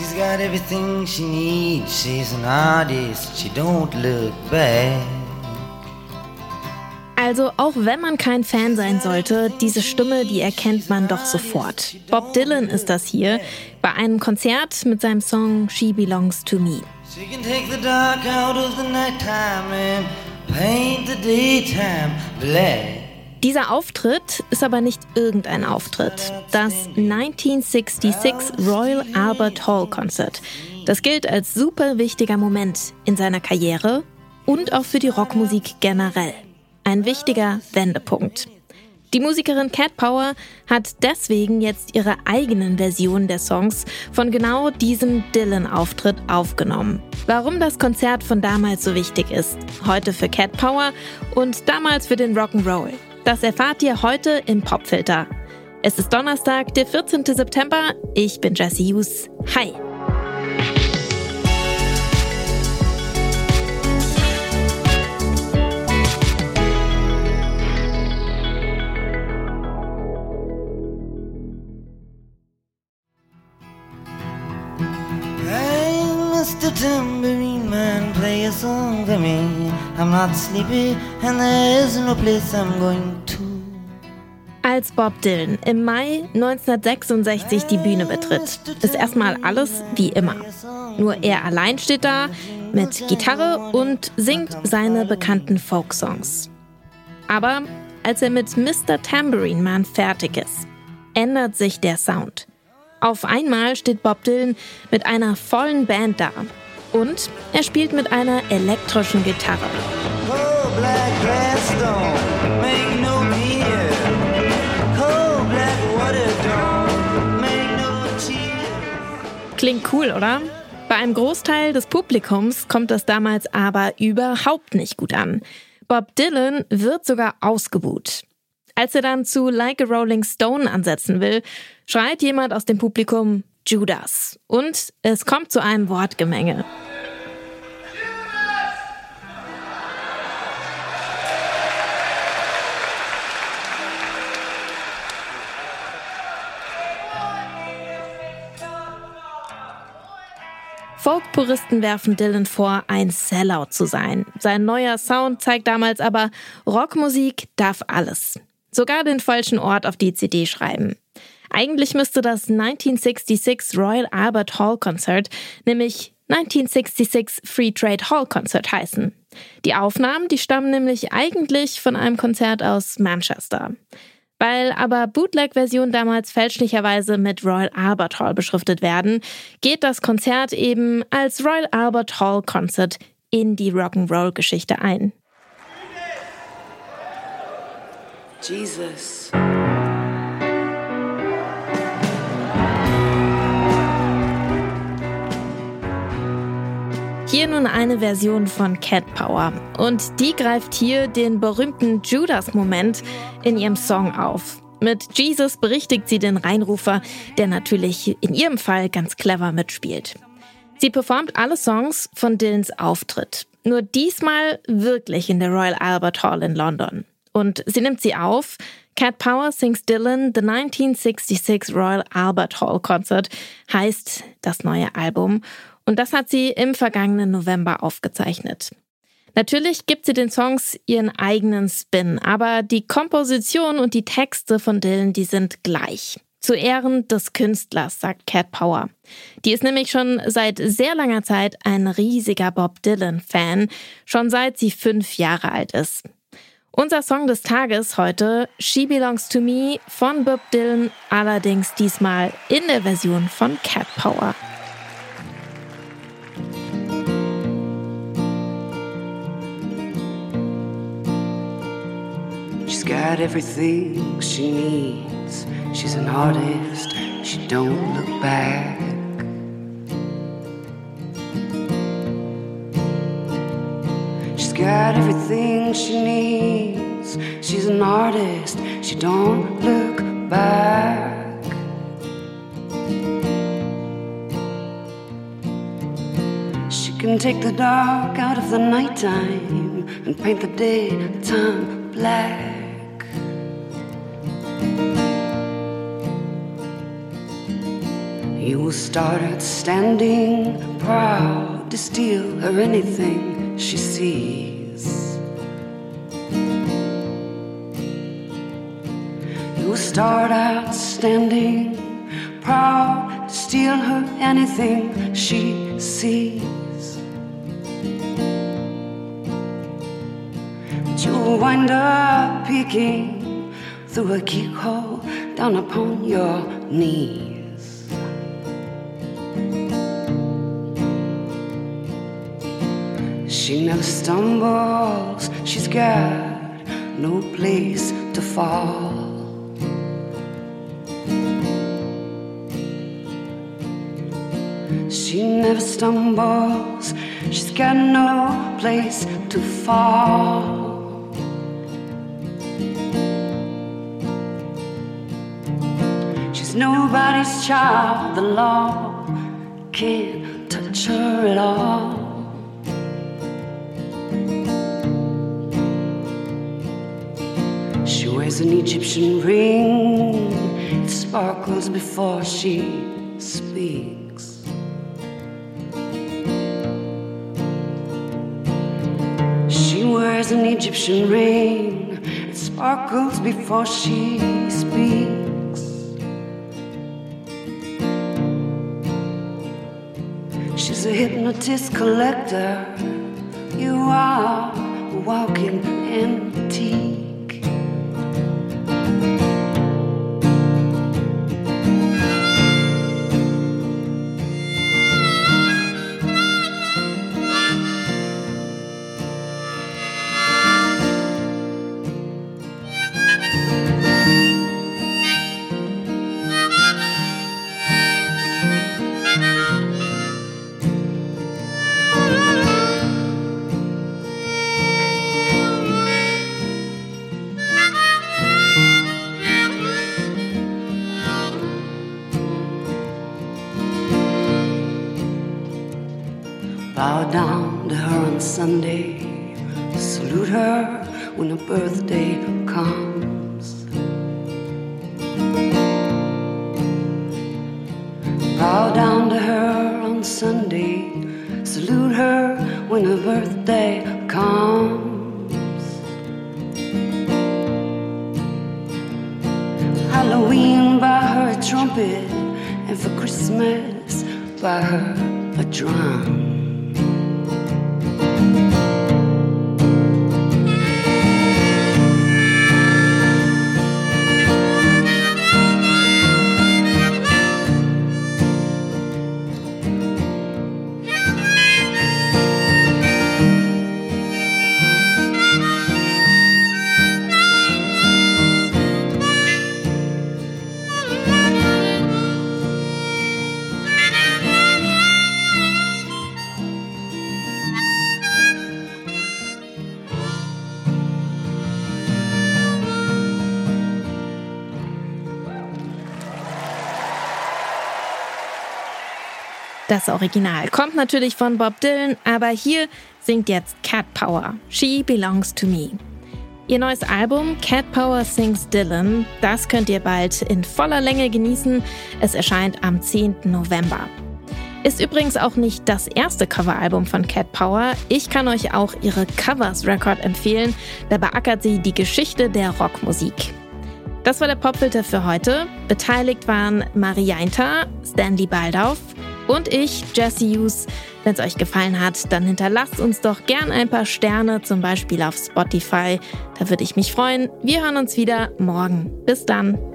She's got everything she needs. She's an artist. She don't look back. Also auch wenn man kein Fan sein sollte, diese Stimme, die erkennt man doch sofort. Bob Dylan ist das hier bei einem Konzert mit seinem Song She Belongs to Me. She can take the dark out of the nighttime and paint the daytime black. Dieser Auftritt ist aber nicht irgendein Auftritt. Das 1966 Royal Albert Hall Concert. Das gilt als super wichtiger Moment in seiner Karriere und auch für die Rockmusik generell. Ein wichtiger Wendepunkt. Die Musikerin Cat Power hat deswegen jetzt ihre eigenen Versionen der Songs von genau diesem Dylan-Auftritt aufgenommen. Warum das Konzert von damals so wichtig ist, heute für Cat Power und damals für den Rock'n'Roll, das erfahrt ihr heute im Popfilter. Es ist Donnerstag, der 14. September. Ich bin Jesse Hughes. Hi! Mr. Tambourine Man, play a song for me. I'm not sleepy and there is no place I'm going to. Als Bob Dylan im Mai 1966 die Bühne betritt, ist erstmal alles wie immer. Nur er allein steht da mit Gitarre und singt seine bekannten Folksongs. Aber als er mit Mr. Tambourine Man fertig ist, ändert sich der Sound. Auf einmal steht Bob Dylan mit einer vollen Band da. Und er spielt mit einer elektrischen Gitarre. Klingt cool, oder? Bei einem Großteil des Publikums kommt das damals aber überhaupt nicht gut an. Bob Dylan wird sogar ausgebuht. Als er dann zu Like a Rolling Stone ansetzen will, schreit jemand aus dem Publikum Judas. Und es kommt zu einem Wortgemenge. Folk-Puristen werfen Dylan vor, ein Sellout zu sein. Sein neuer Sound zeigt damals aber, Rockmusik darf alles. Sogar den falschen Ort auf die CD schreiben. Eigentlich müsste das 1966 Royal Albert Hall Concert nämlich 1966 Free Trade Hall Concert heißen. Die Aufnahmen, die stammen nämlich eigentlich von einem Konzert aus Manchester. Weil aber Bootleg-Versionen damals fälschlicherweise mit Royal Albert Hall beschriftet werden, geht das Konzert eben als Royal Albert Hall Concert in die Rock'n'Roll-Geschichte ein. Jesus. Hier nun eine Version von Cat Power. Und die greift hier den berühmten Judas-Moment in ihrem Song auf. Mit Jesus berichtigt sie den Reinrufer, der natürlich in ihrem Fall ganz clever mitspielt. Sie performt alle Songs von Dylans Auftritt. Nur diesmal wirklich in der Royal Albert Hall in London. Und sie nimmt sie auf. Cat Power sings Dylan The 1966 Royal Albert Hall Concert heißt das neue Album. Und das hat sie im vergangenen November aufgezeichnet. Natürlich gibt sie den Songs ihren eigenen Spin, aber die Komposition und die Texte von Dylan, die sind gleich. Zu Ehren des Künstlers, sagt Cat Power. Die ist nämlich schon seit sehr langer Zeit ein riesiger Bob Dylan-Fan, schon seit sie fünf Jahre alt ist. Unser Song des Tages heute, She Belongs to Me von Bob Dylan, allerdings diesmal in der Version von Cat Power. She's got everything she needs. She's an artist. She don't look back. She's got everything she needs. She's an artist. She don't look back. She can take the dark out of the nighttime and paint the daytime black. You out standing proud to steal her anything she sees. You start out standing proud to steal her anything she sees. But you will wind up peeking through a keyhole down upon your knees. She never stumbles, she's got no place to fall. She never stumbles, she's got no place to fall. She's nobody's child, the law can't touch her at all. Wears an Egyptian ring. It sparkles before she speaks. She wears an Egyptian ring. It sparkles before she speaks. She's a hypnotist collector. You are walking antique. Down to her on Sunday, salute her when her birthday comes. Bow down to her on Sunday, salute her when her birthday comes. Halloween by her trumpet, and for Christmas by her a drum. Das Original kommt natürlich von Bob Dylan, aber hier singt jetzt Cat Power. She Belongs to Me. Ihr neues Album Cat Power Sings Dylan, das könnt ihr bald in voller Länge genießen. Es erscheint am 10. November. Ist übrigens auch nicht das erste Coveralbum von Cat Power. Ich kann euch auch ihre Covers Record empfehlen. Da beackert sie die Geschichte der Rockmusik. Das war der Popfilter für heute. Beteiligt waren Marianta, Stanley Baldauf, und ich, Jesse Hughes. Wenn es euch gefallen hat, dann hinterlasst uns doch gern ein paar Sterne, zum Beispiel auf Spotify. Da würde ich mich freuen. Wir hören uns wieder morgen. Bis dann.